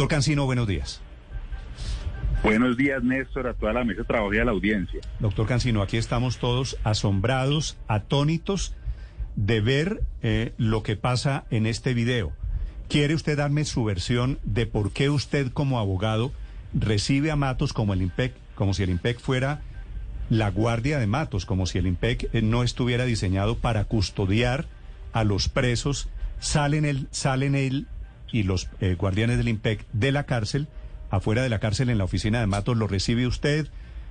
Doctor Cancino, buenos días. Buenos días, Néstor, a toda la mesa de trabajo y a la audiencia. Doctor Cancino, aquí estamos todos asombrados, atónitos de ver eh, lo que pasa en este video. ¿Quiere usted darme su versión de por qué usted como abogado recibe a Matos como el IMPEC, como si el IMPEC fuera la guardia de Matos, como si el IMPEC eh, no estuviera diseñado para custodiar a los presos, salen él, salen él y los eh, guardianes del IMPEC de la cárcel, afuera de la cárcel en la oficina de Matos lo recibe usted,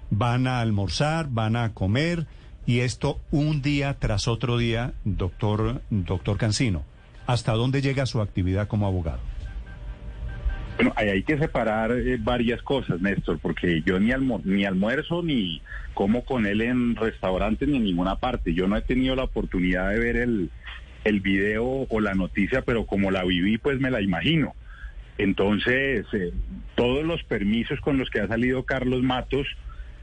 van a almorzar, van a comer y esto un día tras otro día, doctor, doctor Cancino. ¿Hasta dónde llega su actividad como abogado? Bueno, ahí hay que separar eh, varias cosas, Néstor, porque yo ni, ni almuerzo ni como con él en restaurantes ni en ninguna parte. Yo no he tenido la oportunidad de ver el, el video o la noticia, pero como la viví, pues me la imagino. Entonces, eh, todos los permisos con los que ha salido Carlos Matos,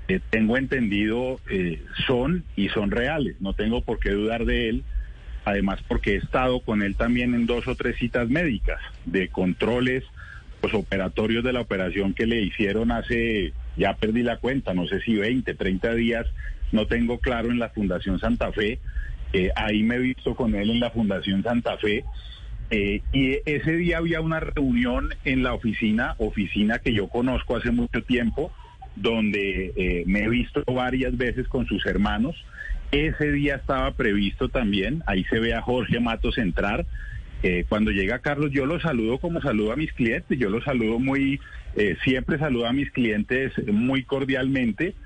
eh, tengo entendido, eh, son y son reales. No tengo por qué dudar de él. Además, porque he estado con él también en dos o tres citas médicas de controles pues, operatorios de la operación que le hicieron hace, ya perdí la cuenta, no sé si 20, 30 días, no tengo claro en la Fundación Santa Fe. Eh, ahí me he visto con él en la Fundación Santa Fe. Eh, y ese día había una reunión en la oficina, oficina que yo conozco hace mucho tiempo, donde eh, me he visto varias veces con sus hermanos. Ese día estaba previsto también, ahí se ve a Jorge Matos entrar. Cuando llega Carlos, yo lo saludo como saludo a mis clientes, yo lo saludo muy, siempre saludo a mis clientes muy cordialmente.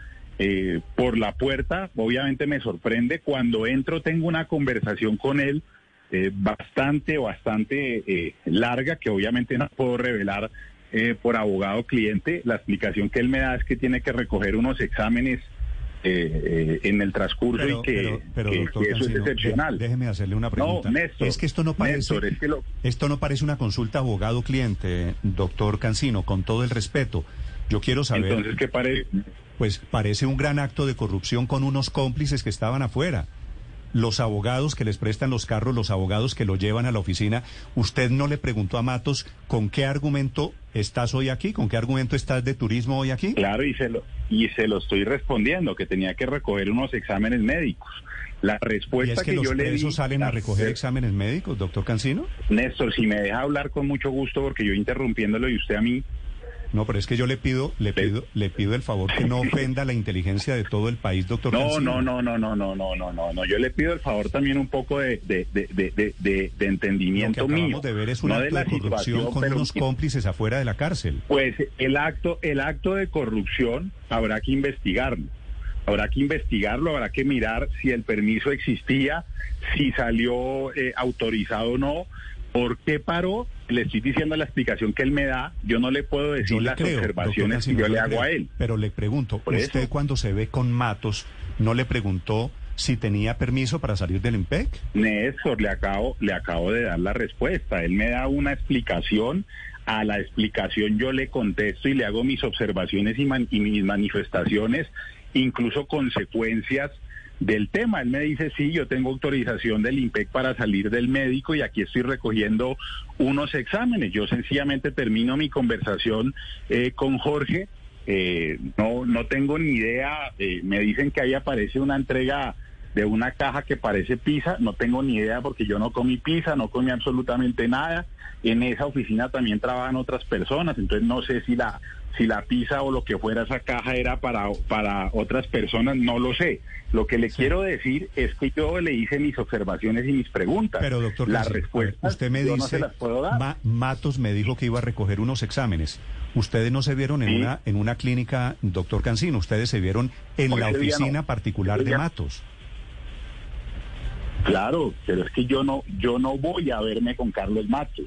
Eh, por la puerta, obviamente me sorprende, cuando entro tengo una conversación con él eh, bastante, bastante eh, larga, que obviamente no puedo revelar eh, por abogado cliente. La explicación que él me da es que tiene que recoger unos exámenes eh, eh, en el transcurso Pero- y que, pero- pero, que- doctor que eso Cancino, es excepcional. dé- déjeme hacerle una pregunta. No, Néstor, es que esto no parece, Néstor, es que lo- esto no parece una consulta abogado-cliente, doctor Cancino, con todo el respeto. Yo quiero saber, Entonces, ¿qué parece? Pues parece un gran acto de corrupción con unos cómplices que estaban afuera. Los abogados que les prestan los carros, los abogados que lo llevan a la oficina. ¿Usted no le preguntó a Matos con qué argumento estás hoy aquí? ¿Con qué argumento estás de turismo hoy aquí? Claro, y se lo y se lo estoy respondiendo, que tenía que recoger unos exámenes médicos. La ¿Y respuesta es que, que, los yo le di... salen a recoger exámenes médicos, doctor Cancino? Néstor, si me deja hablar con mucho gusto, porque yo interrumpiéndolo y usted a mí, No, pero es que yo le pido, le pido, le pido el favor que no ofenda la inteligencia de todo el país, doctor. No, no, no, no, no, no, no, no, no, no. Yo le pido el favor también un poco de, de, de, de, de, de Lo entendimiento que mío. de ver es un no de la corrupción con unos cómplices afuera de la cárcel. Pues el acto, el acto de corrupción habrá que investigarlo. Habrá que investigarlo, habrá que mirar si el permiso existía, si salió eh, autorizado o no, por qué paró. Le estoy diciendo la explicación que él me da. Yo no le puedo decir Yo le las creo, observaciones que yo le le hago creo. a él. Pero le pregunto, Por ¿usted eso. cuando se ve con Matos no le preguntó si tenía permiso para salir del IMPEC? Néstor, le acabo, le acabo de dar la respuesta. Él me da una explicación. A la explicación yo le contesto y le hago mis observaciones y, man- y mis manifestaciones, incluso consecuencias del tema. Él me dice, sí, yo tengo autorización del IMPEC para salir del médico y aquí estoy recogiendo unos exámenes. Yo sencillamente termino mi conversación eh, con Jorge. Eh, no, no tengo ni idea. eh, me dicen que ahí aparece una entrega de una caja que parece pizza. No tengo ni idea porque yo no comí pizza, no comí absolutamente nada. En esa oficina también trabajan otras personas, entonces no sé si la si la pizza o lo que fuera esa caja era para, para otras personas, no lo sé. Lo que le quiero decir es que yo le hice mis observaciones y mis preguntas. Pero doctor, las respuestas usted me yo no dice, se las puedo dar. Ma- Matos me dijo que iba a recoger unos exámenes. Ustedes no se vieron en Sí. una en una clínica, doctor Cancino, ustedes se vieron en la no. oficina particular de Matos. Claro, pero es que yo no, yo no voy a verme con Carlos Matos.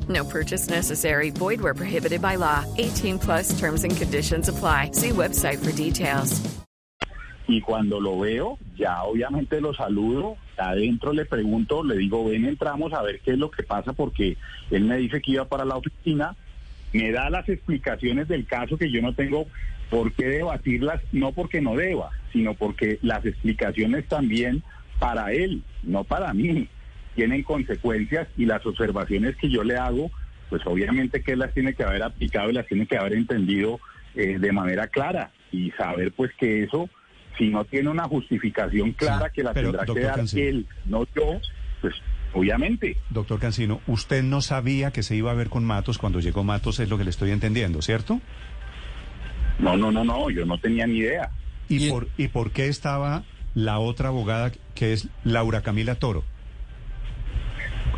No purchase necessary. Void where prohibited by law. 18 plus terms and conditions apply. See website for details. Y cuando lo veo, ya obviamente lo saludo, adentro le pregunto, le digo, ven, entramos a ver qué es lo que pasa, porque él me dice que iba para la oficina, me da las explicaciones del caso que yo no tengo por qué debatirlas, no porque no deba, sino porque las explicaciones también para él, no para mí, tienen consecuencias y las observaciones que yo le hago, pues obviamente que él las tiene que haber aplicado y las tiene que haber entendido eh, de manera clara y saber pues que eso si no tiene una justificación clara Sí, que la pero, tendrá que dar Cancino. él, no yo, pues obviamente. Doctor Cancino, usted no sabía que se iba a ver con Matos cuando llegó Matos, es lo que le estoy entendiendo, ¿cierto? No, no, no, no, yo no tenía ni idea. ¿Y, Y- por, ¿Y por qué estaba la otra abogada que es Laura Camila Toro?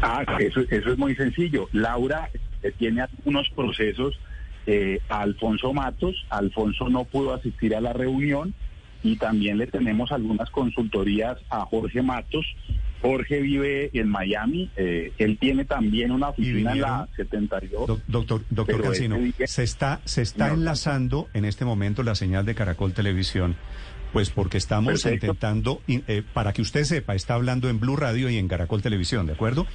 Ah, eso, eso es muy sencillo. Laura eh, tiene algunos procesos eh, a Alfonso Matos. Alfonso no pudo asistir a la reunión y también le tenemos algunas consultorías a Jorge Matos. Jorge vive en Miami. eh, él tiene también una oficina en la vinieron- 72. Doc- doctor doctor Cancino, día- se está, se está No. enlazando en este momento la señal de Caracol Televisión, pues porque estamos Perfecto. intentando, in- eh, para que usted sepa, está hablando en Blue Radio y en Caracol Televisión, ¿de acuerdo?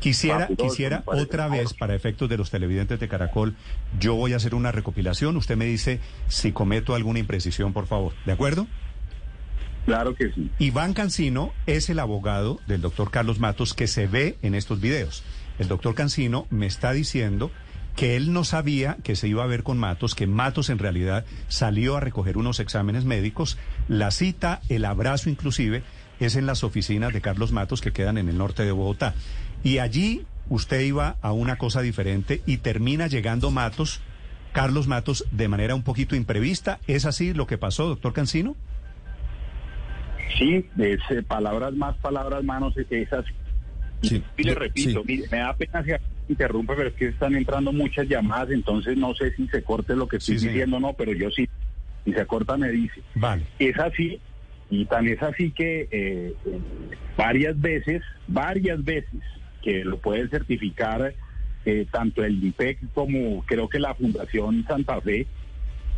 Quisiera, quisiera otra vez, para efectos de los televidentes de Caracol, yo voy a hacer una recopilación, usted me dice si cometo alguna imprecisión, por favor, ¿de acuerdo? Claro que sí. Iván Cancino es el abogado del doctor Carlos Matos que se ve en estos videos. El doctor Cancino me está diciendo que él no sabía que se iba a ver con Matos, que Matos en realidad salió a recoger unos exámenes médicos. La cita, el abrazo inclusive, es en las oficinas de Carlos Matos que quedan en el norte de Bogotá. Y allí usted iba a una cosa diferente y termina llegando Matos, Carlos Matos, de manera un poquito imprevista. ¿Es así lo que pasó, doctor Cancino? Sí, es, eh, palabras más, palabras menos, esas. Sí, Y le repito, sí. mire, me da pena interrumpe, pero es que están entrando muchas llamadas, entonces no sé si se corte lo que estoy Sí, diciendo o no, pero yo sí. Si se corta, me dice. Vale. Es así, y tan es así que eh, eh, varias veces, varias veces, que lo pueden certificar eh, tanto el IPEC como creo que la Fundación Santa Fe,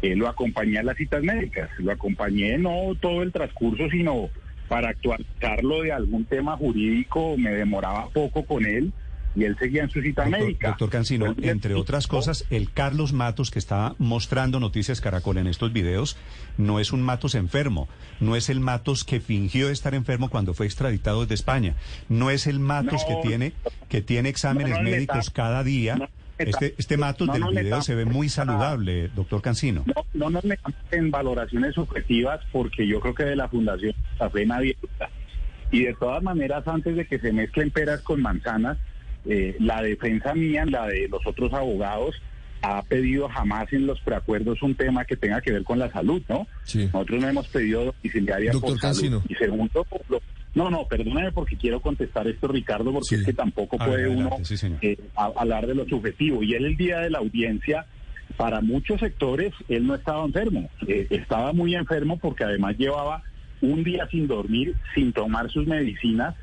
eh, lo acompañé a las citas médicas, lo acompañé no todo el transcurso, sino para actualizarlo de algún tema jurídico, me demoraba poco con él y él seguía en su cita Doctor, médica. doctor Cancino, entre otras cosas, el Carlos Matos que está mostrando Noticias Caracol en estos videos no es un Matos enfermo, no es el Matos que fingió estar enfermo cuando fue extraditado desde España, no es el Matos No, que tiene que tiene exámenes no, no, médicos cada día. Este, este Matos del video se ve muy saludable, doctor Cancino. No, no nos metamos en valoraciones subjetivas porque yo creo que de la Fundación Café nadie duda. Y de todas maneras, antes de que se mezclen peras con manzanas, eh, la defensa mía, la de los otros abogados, ha pedido jamás en los preacuerdos un tema que tenga que ver con la salud, ¿no? Sí. Nosotros no hemos pedido domiciliaria Doctor por salud. Y segundo, lo- no, no, perdóname porque quiero contestar esto, Ricardo, porque Sí. es que tampoco puede adelante, uno sí, eh, hablar de lo subjetivo. Y él el día de la audiencia, para muchos sectores, él no estaba enfermo. Eh, estaba muy enfermo porque además llevaba un día sin dormir, sin tomar sus medicinas,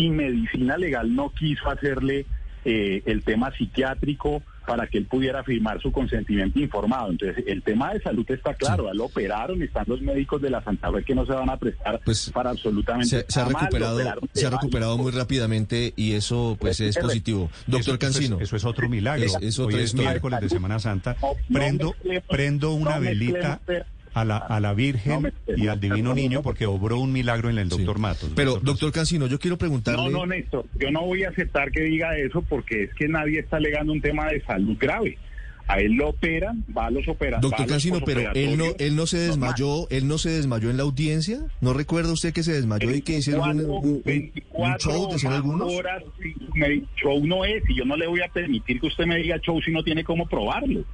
y medicina legal no quiso hacerle eh, el tema psiquiátrico para que él pudiera firmar su consentimiento informado. Entonces, el tema de salud está claro, lo operaron, están los médicos de la Santa Fe que no se van a prestar Pues, para absolutamente Se, se ha recuperado, se ha recuperado muy rápidamente y eso pues Pues, es positivo. Doctor Eso- eso es- Cancino. Eso es, otro milagro. Es- es otra Hoy es historia. miércoles de Semana Santa. No, no Prendo, mezclemos- prendo una no velita mezclemos- a la, a la Virgen mezclemos- y al Divino Niño porque obró un milagro en el Sí. doctor Matos. Pero, doctor doctor Cancino, yo quiero preguntarle... No, no, Néstor, yo no voy a aceptar que diga eso porque es que nadie está alegando un tema de salud grave. A él lo operan, va a los operadores. Doctor Cancino, pero él no, él no se desmayó, él no se desmayó en la audiencia. ¿No recuerda usted que se desmayó y que hicieron un, un- show, decían algunos? horas, me- show no es, y yo no le voy a permitir que usted me diga show si no tiene cómo probarlo.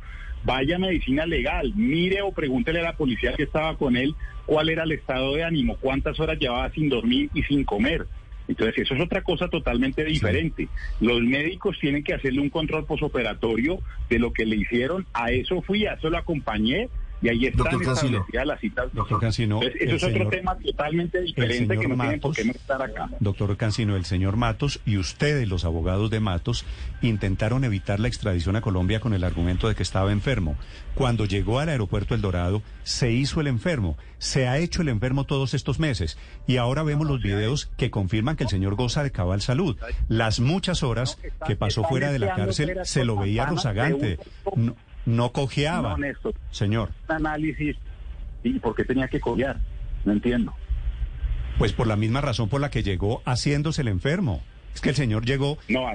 Vaya a medicina legal, mire o pregúntele a la policía que estaba con él cuál era el estado de ánimo, cuántas horas llevaba sin dormir y sin comer. Entonces, eso es otra cosa totalmente diferente. Los médicos tienen que hacerle un control posoperatorio de lo que le hicieron. A eso fui, a eso lo acompañé y ahí están establecidas las citas. Doctor Cancino, eso es otro tema totalmente diferente que no tienen por qué no estar acá. Doctor Cancino, el señor Matos y ustedes, los abogados de Matos, intentaron evitar la extradición a Colombia con el argumento de que estaba enfermo. Cuando llegó al aeropuerto El Dorado, se hizo el enfermo. Se ha hecho el enfermo todos estos meses. Y ahora vemos los videos que confirman que el señor goza de cabal salud. Las muchas horas que pasó fuera de la cárcel se lo veía rozagante. No, no cojeaba. No, Señor. Análisis. ¿Y por qué tenía que cojear? No entiendo. Pues por la misma razón por la que llegó haciéndose el enfermo. Es que el señor llegó. No,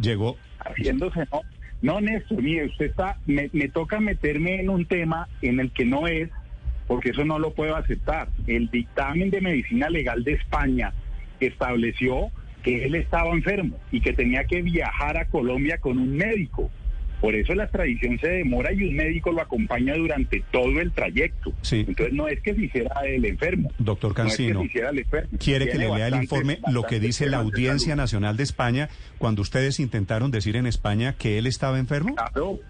llegó. Haciéndose, no. No, Néstor, mire, usted está. Me, me toca meterme en un tema en el que no es, porque eso no lo puedo aceptar. El dictamen de medicina legal de España estableció que él estaba enfermo y que tenía que viajar a Colombia con un médico. Por eso la extradición se demora y un médico lo acompaña durante todo el trayecto. Entonces no es que se hiciera el enfermo. Doctor Cancino, quiere que le lea el informe lo que dice la Audiencia Nacional de España cuando ustedes intentaron decir en España que él estaba enfermo. Claro.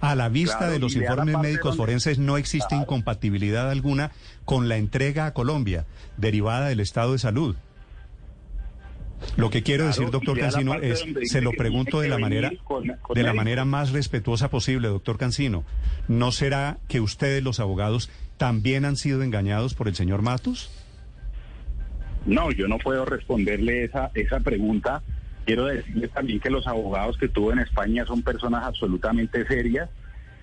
A la vista de los informes médicos forenses no existe incompatibilidad alguna con la entrega a Colombia derivada del estado de salud. Lo que quiero decir, doctor Cancino, es, se lo pregunto de la manera, de la manera más respetuosa posible, doctor Cancino. ¿No será que ustedes, los abogados, también han sido engañados por el señor Matos? No, yo no puedo responderle esa, esa pregunta. Quiero decirle también que los abogados que tuvo en España son personas absolutamente serias.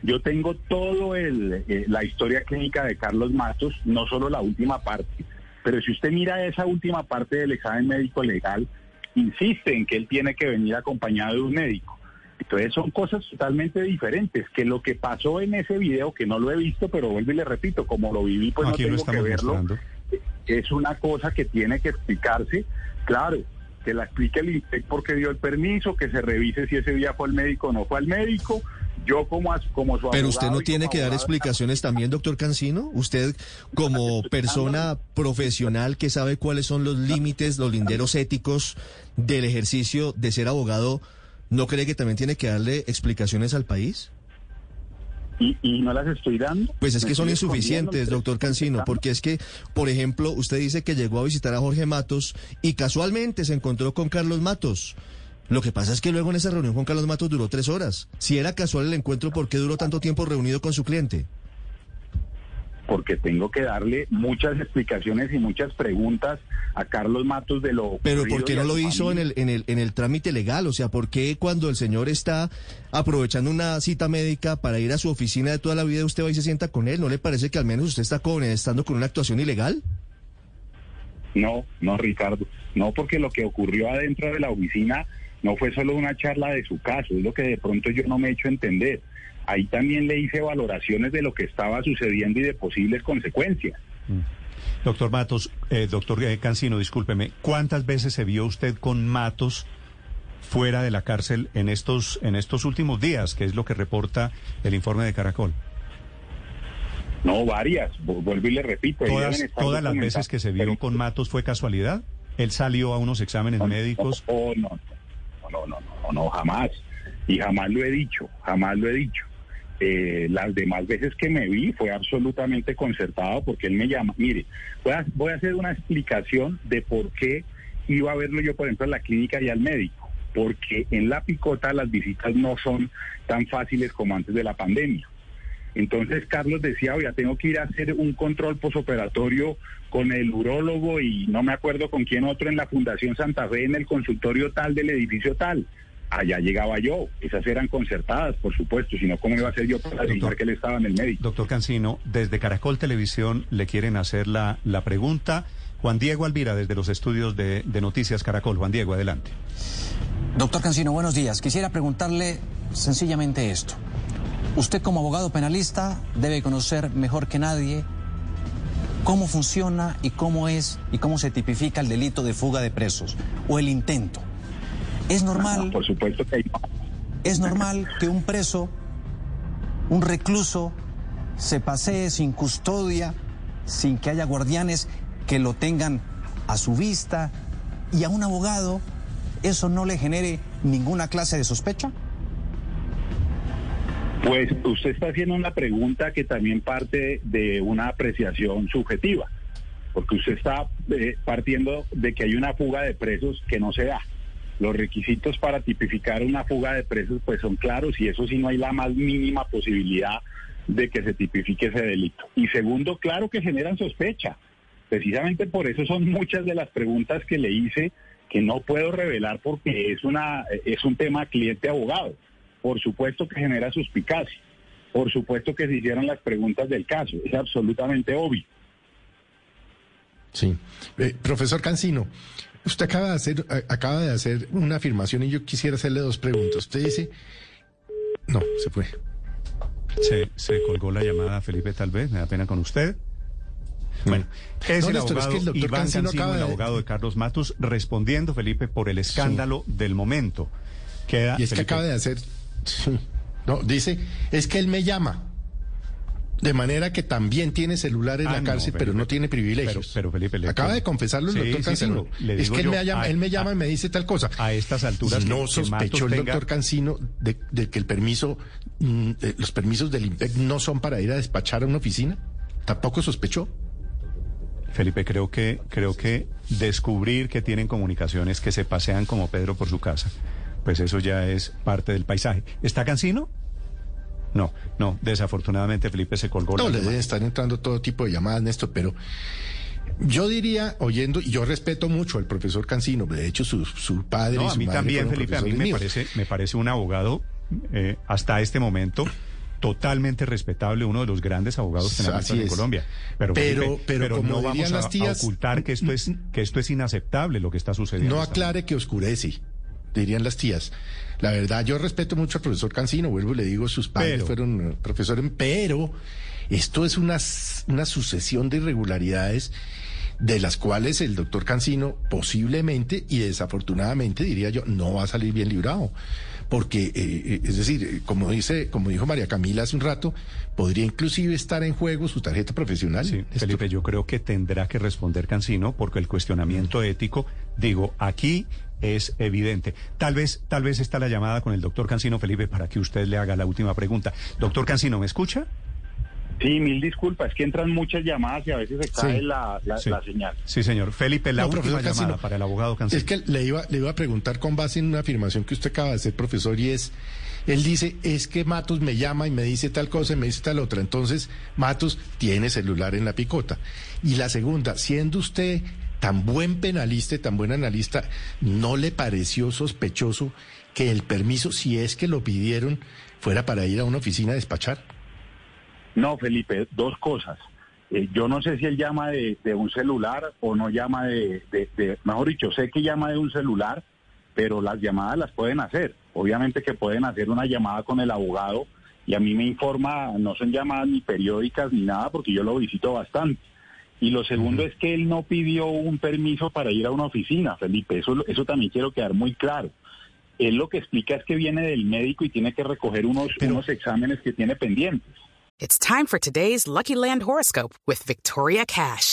Yo tengo todo el, eh, la historia clínica de Carlos Matos, no solo la última parte. Pero si usted mira esa última parte del examen médico legal, insiste en que él tiene que venir acompañado de un médico. Entonces son cosas totalmente diferentes, que lo que pasó en ese video, que no lo he visto, pero vuelvo y le repito, como lo viví, pues no, tengo que verlo, es una cosa que tiene que explicarse, claro, que la explique el INPEC porque dio el permiso, que se revise si ese día fue al médico o no fue al médico, yo como, como su Pero usted no tiene que dar explicaciones también, doctor Cancino. Usted como persona profesional que sabe cuáles son los límites, los linderos éticos del ejercicio de ser abogado, ¿no cree que también tiene que darle explicaciones al país? ¿Y, y no las estoy dando? Pues es que son insuficientes, doctor Cancino, porque es que, por ejemplo, usted dice que llegó a visitar a Jorge Matos y casualmente se encontró con Carlos Matos. Lo que pasa es que luego en esa reunión con Carlos Matos duró tres horas. Si era casual el encuentro, ¿por qué duró tanto tiempo reunido con su cliente? Porque tengo que darle muchas explicaciones y muchas preguntas a Carlos Matos de lo Pero ¿por qué no lo hizo en el, en, el, en el trámite legal? O sea, ¿por qué cuando el señor está aprovechando una cita médica para ir a su oficina de toda la vida, usted va y se sienta con él? ¿No le parece que al menos usted está con, estando con una actuación ilegal? No, no, Ricardo. No, porque lo que ocurrió adentro de la oficina no fue solo una charla de su caso, es lo que de pronto yo no me he hecho entender. Ahí también le hice valoraciones de lo que estaba sucediendo y de posibles consecuencias. Mm. Doctor Matos, eh, doctor eh, Cancino, discúlpeme, ¿cuántas veces se vio usted con Matos fuera de la cárcel en estos, en estos últimos días, que es lo que reporta el informe de Caracol? No, varias, vuelvo y le repito. ¿Todas, todas las veces que se vio con Matos fue casualidad? ¿Él salió a unos exámenes médicos? Oh, no, no, no, no, no, jamás. Y jamás lo he dicho, jamás lo he dicho. Eh, las demás veces que me vi fue absolutamente concertado porque él me llama. Mire, voy a, voy a hacer una explicación de por qué iba a verlo yo, por ejemplo, en la clínica y al médico. Porque en la picota las visitas no son tan fáciles como antes de la pandemia. Entonces Carlos decía, oye, tengo que ir a hacer un control posoperatorio con el urólogo y no me acuerdo con quién otro en la Fundación Santa Fe, en el consultorio tal del edificio tal. Allá llegaba yo. Esas eran concertadas, por supuesto, sino cómo iba a ser yo para decir que él estaba en el médico. Doctor Cancino, desde Caracol Televisión le quieren hacer la, la pregunta. Juan Diego Alvira, desde los estudios de, de Noticias Caracol. Juan Diego, adelante. Doctor Cancino, buenos días. Quisiera preguntarle sencillamente esto. Usted como abogado penalista debe conocer mejor que nadie cómo funciona y cómo es y cómo se tipifica el delito de fuga de presos o el intento. Es normal. por supuesto que. Es normal que un preso un recluso se pasee sin custodia, sin que haya guardianes que lo tengan a su vista y a un abogado eso no le genere ninguna clase de sospecha? Pues usted está haciendo una pregunta que también parte de una apreciación subjetiva, porque usted está eh, partiendo de que hay una fuga de presos que no se da. Los requisitos para tipificar una fuga de presos pues son claros y eso sí no hay la más mínima posibilidad de que se tipifique ese delito. Y segundo, claro que generan sospecha. Precisamente por eso son muchas de las preguntas que le hice que no puedo revelar porque es una es un tema cliente abogado. Por supuesto que genera suspicacia. Por supuesto que se hicieron las preguntas del caso. Es absolutamente obvio. Sí. Eh, profesor Cancino, usted acaba de, hacer, acaba de hacer una afirmación y yo quisiera hacerle dos preguntas. Usted dice... No, se fue. Se, se colgó la llamada, Felipe, tal vez. Me da pena con usted. Bueno, es, el, abogado es que el Iván Cancino, Cancino, el abogado de Carlos Matos, respondiendo, Felipe, por el escándalo sí. del momento. Queda, y es Felipe, que acaba de hacer no, dice, es que él me llama. De manera que también tiene celular en Ah, la no, cárcel, Felipe, pero no tiene privilegios. pero- pero, Felipe, le- Acaba de confesarlo el Sí, doctor Cancino. es que él, yo, me llama, a- él me llama a- y me dice tal cosa. a estas alturas no que- sospechó el tenga- doctor Cancino de, de que el permiso, mm, los permisos del IMPEC no son para ir a despachar a una oficina. Tampoco sospechó. Felipe, creo que, creo que descubrir que tienen comunicaciones que se pasean como Pedro por su casa, pues eso ya es parte del paisaje. ¿Está Cancino? No, no, desafortunadamente Felipe se colgó. No, la le estar entrando todo tipo de llamadas, Néstor, pero yo diría, oyendo, y yo respeto mucho al profesor Cancino, de hecho su, su padre No, y a mí madre también, Felipe, a mí me míos. parece, me parece un abogado eh, hasta este momento totalmente respetable, uno de los grandes abogados penalistas Así en. Colombia. Pero, Pero- Felipe, pero como no vamos a, las tías, a ocultar que esto es que esto es inaceptable lo que está sucediendo. No aclare que oscurece, dirían las tías. La verdad, yo respeto mucho al profesor Cancino, vuelvo y le digo, sus padres Pero- fueron eh, profesores, pero esto es una, una sucesión de irregularidades de las cuales el doctor Cancino posiblemente y desafortunadamente, diría yo, no va a salir bien librado. Porque, eh, eh, es decir, eh, como dice, como dijo María Camila hace un rato, podría inclusive estar en juego su tarjeta profesional. Sí, Esto- Felipe, yo creo que tendrá que responder Cancino porque el cuestionamiento ético, digo, aquí es evidente. Tal vez, tal vez está la llamada con el doctor Cancino, Felipe, para que usted le haga la última pregunta. Doctor Cancino, ¿me escucha? Sí, mil disculpas, es que entran muchas llamadas y a veces se cae Sí, la, la- Sí. la señal. Sí, señor. Felipe, la No, última profesor llamada Cancino, para el abogado Cancino. Es que le iba, le iba a preguntar con base en una afirmación que usted acaba de hacer, profesor, y es, él dice, es que Matos me llama y me dice tal cosa y me dice tal otra. Entonces, Matos tiene celular en la picota. Y la segunda, siendo usted tan buen penalista y tan buen analista, ¿no le pareció sospechoso que el permiso, si es que lo pidieron, fuera para ir a una oficina a despachar? No, Felipe, dos cosas. Eh, yo no sé si él llama de, un celular o no llama de, de- de- mejor dicho, sé que llama de un celular, pero las llamadas las pueden hacer. Obviamente que pueden hacer una llamada con el abogado y a mí me informa, no son llamadas ni periódicas ni nada porque yo lo visito bastante. Y lo segundo es que él no pidió un permiso para ir a una oficina, Felipe. Eso, eso también quiero quedar muy claro. Él lo que explica es que viene del médico y tiene que recoger unos, Pero- unos exámenes que tiene pendientes. It's time for today's Lucky Land horoscope with Victoria Cash.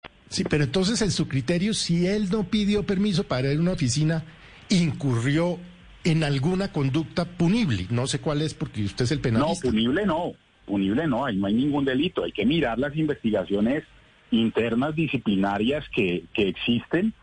Sí, pero entonces en su criterio, si él no pidió permiso para ir a una oficina, incurrió en alguna conducta punible. No sé cuál es porque usted es el No, penalista. punible no, punible no, ahí no hay ningún delito. Hay que mirar las investigaciones internas disciplinarias que, que existen.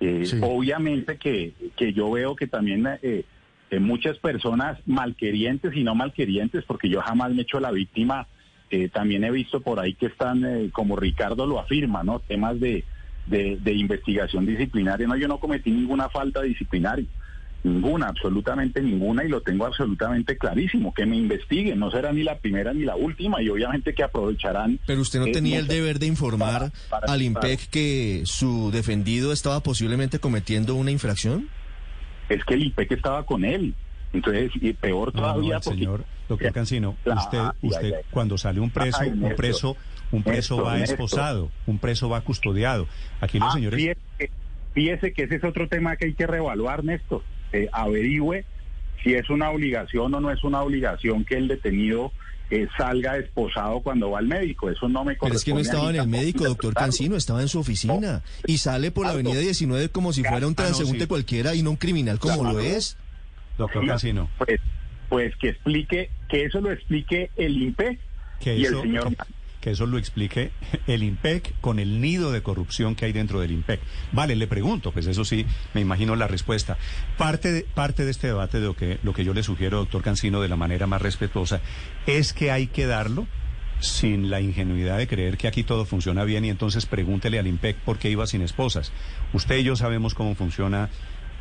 Eh, Sí. Obviamente que, que yo veo que también eh, eh, muchas personas malquerientes y no malquerientes, porque yo jamás me he hecho la víctima, eh, también he visto por ahí que están, eh, como Ricardo lo afirma, ¿no? Temas de, de, de investigación disciplinaria. No, yo no cometí ninguna falta disciplinaria. Ninguna, absolutamente ninguna, y lo tengo absolutamente clarísimo. Que me investiguen, no será ni la primera ni la última, y obviamente que aprovecharán. Pero usted no eh, tenía el deber de informar para- para- al IMPEC que su defendido estaba posiblemente cometiendo una infracción. Es que el IPEC estaba con él. Entonces, y peor No, no, todavía. el porque- señor, doctor Cancino, Ah, usted, usted cuando sale un preso, Ay, un preso, un preso Néstor, va Néstor. esposado, un preso va custodiado. Aquí los Ah, señores, Fíjese, que- fíjese que ese es otro tema que hay que reevaluar, Néstor. Eh, averigüe si es una obligación o no es una obligación que el detenido eh, salga esposado cuando va al médico. Eso no me Pero es que no corresponde estaba en el médico, doctor. Cancino, estaba en su oficina. Y sale por la avenida 19 como si fuera un Ah, no, transeúnte sí. cualquiera y no un criminal como Claro. lo es. doctor Cancino, Pues, pues que explique, que eso lo explique el INPE que y eso, el señor... que eso lo explique el IMPEC con el nido de corrupción que hay dentro del IMPEC. Vale, le pregunto, pues eso sí, me imagino la respuesta. Parte de, parte de este debate de lo que, lo que yo le sugiero, doctor Cancino, de la manera más respetuosa, es que hay que darlo sin la ingenuidad de creer que aquí todo funciona bien y entonces pregúntele al IMPEC por qué iba sin esposas. Usted y yo sabemos cómo funciona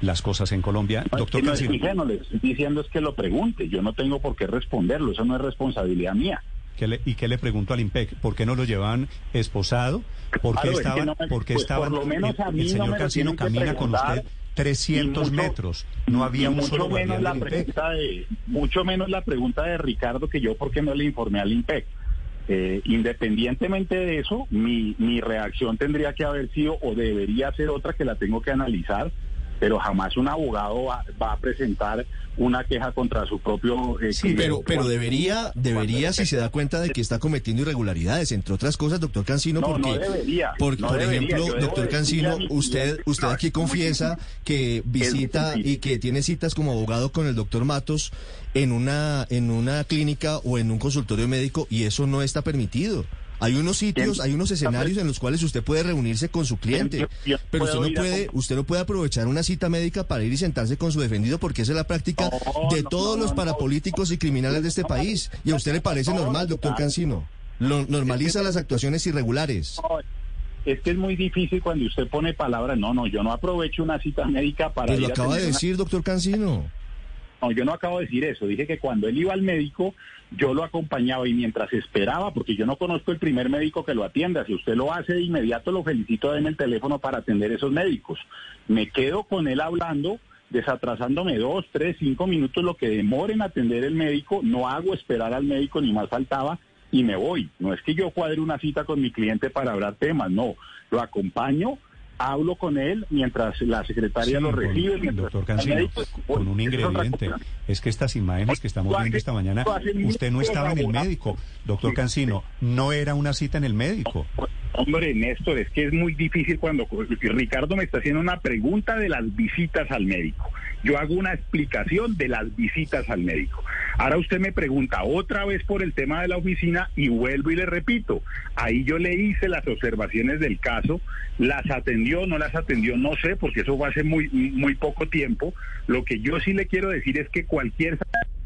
las cosas en Colombia. No, es doctor que no es Cancino, ingenuo, le estoy diciendo es que lo pregunte. Yo no tengo por qué responderlo. Eso no es responsabilidad mía. ¿qué le- ¿y qué le pregunto al IMPEC? ¿Por qué no lo llevan esposado? ¿Por qué Claro, es que estaban, no me- por qué pues, estaban, por lo menos el, a mí el no señor Cancino que camina con usted 300 y mucho- metros. No había un mucho solo menos la IMPEC. pregunta de mucho menos la pregunta de Ricardo que yo por qué no le informé al IMPEC. Eh, independientemente de eso, mi, mi reacción tendría que haber sido o debería ser otra que la tengo que analizar, pero jamás un abogado va, va a presentar una queja contra su propio... eh, Sí, pero, pero debería, debería, si se da cuenta de que está cometiendo irregularidades, entre otras cosas, doctor Cancino, No, porque, no debería, por, no por debería. ejemplo, doctor Cancino, usted, usted aquí confiesa que visita y que tiene citas como abogado con el doctor Matos en una, en una clínica o en un consultorio médico y eso no está permitido. Hay unos sitios, ¿Quién? hay unos escenarios en los cuales usted puede reunirse con su cliente, Yo- yo pero usted no puede, usted no puede aprovechar una cita médica para ir y sentarse con su defendido porque esa es la práctica de todos los parapolíticos y criminales de este país. ¿Y a usted le parece no, normal, doctor no, Cancino? Lo, normaliza las actuaciones irregulares. Es que es muy difícil cuando usted pone palabras, no, no, yo no aprovecho una cita médica para Pues lo acaba de una- decir, doctor Cancino. No, yo no acabo de decir eso. Dije que cuando él iba al médico, yo lo acompañaba y mientras esperaba, porque yo no conozco el primer médico que lo atienda. Si usted lo hace de inmediato, lo felicito, en el teléfono para atender esos médicos. Me quedo con él hablando, desatrasándome dos, tres, cinco minutos, lo que demore en atender el médico. No hago esperar al médico, ni más faltaba, y me voy. No es que yo cuadre una cita con mi cliente para hablar temas, no. Lo acompaño. Hablo con él mientras la secretaria Sí, lo con- recibe. mientras doctor Cancino, médico. con un ingrediente. Es que estas imágenes que estamos viendo esta mañana, usted no estaba en el médico, doctor. Cancino. No era una cita en el médico. Hombre, Néstor, es que es muy difícil cuando Ricardo me está haciendo una pregunta de las visitas al médico. Yo hago una explicación de las visitas al médico. Ahora usted me pregunta otra vez por el tema de la oficina y vuelvo y le repito. Ahí yo le hice las observaciones del caso, las atendió, no las atendió, no sé, porque eso fue hace muy, muy poco tiempo. Lo que yo sí le quiero decir es que cualquier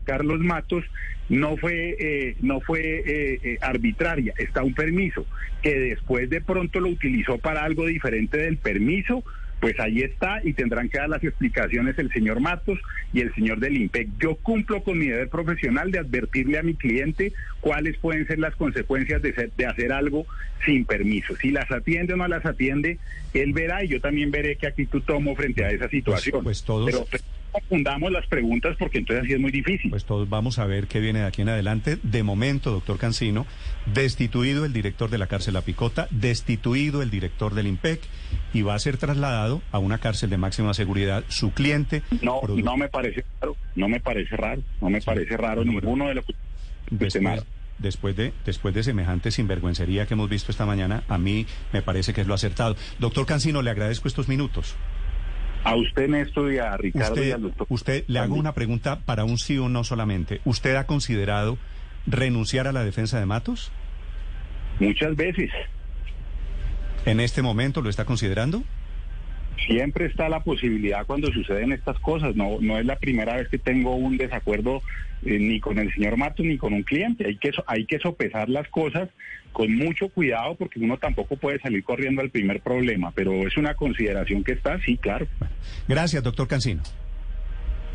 Carlos Matos no fue eh, no fue eh, eh, arbitraria, está un permiso que después de pronto lo utilizó para algo diferente del permiso, pues ahí está y tendrán que dar las explicaciones el señor Matos y el señor del IMPEC. Yo cumplo con mi deber profesional de advertirle a mi cliente cuáles pueden ser las consecuencias de, ser- de hacer algo sin permiso. Si las atiende o no las atiende, él verá y yo también veré qué actitud tomo frente a esa situación. pues todos- Pero pues, confundamos las preguntas porque entonces así es muy difícil. Pues todos vamos a ver qué viene de aquí en adelante. De momento, doctor Cancino, destituido el director de la cárcel La Picota, destituido el director del IMPEC y va a ser trasladado a una cárcel de máxima seguridad. Su cliente. No, no me parece raro, no me parece raro, no me Sí. parece raro pero- ninguno de los que Después, después de después de semejante sinvergüencería que hemos visto esta mañana, a mí me parece que es lo acertado. Doctor Cancino, le agradezco estos minutos. A usted, Néstor, y a Ricardo y Usted, le hago una pregunta para un sí o no solamente. ¿Usted ha considerado renunciar a la defensa de Matos? Muchas veces. ¿En este momento lo está considerando? Siempre está la posibilidad cuando suceden estas cosas. No, no es la primera vez que tengo un desacuerdo eh, ni con el señor Matos ni con un cliente. Hay que, hay que sopesar las cosas con mucho cuidado porque uno tampoco puede salir corriendo al primer problema. Pero es una consideración que está, sí, claro. Gracias, doctor Cancino.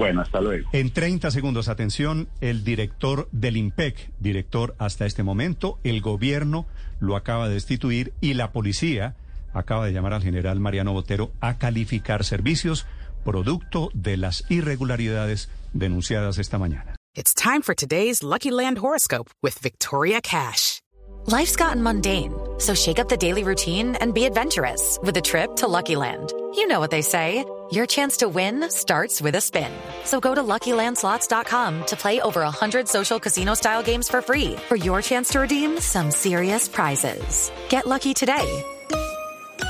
Bueno, hasta luego. En 30 segundos, atención, el director del IMPEC, director hasta este momento, el gobierno lo acaba de destituir y la policía acaba de llamar al general Mariano Botero a calificar servicios producto de las irregularidades denunciadas esta mañana. It's time for today's Lucky Land horoscope with Victoria Cash. Life's gotten mundane, so shake up the daily routine and be adventurous with a trip to Lucky Land. You know what they say. Your chance to win starts with a spin. So go to LuckyLandSlots.com to play over 100 social casino-style games for free for your chance to redeem some serious prizes. Get lucky today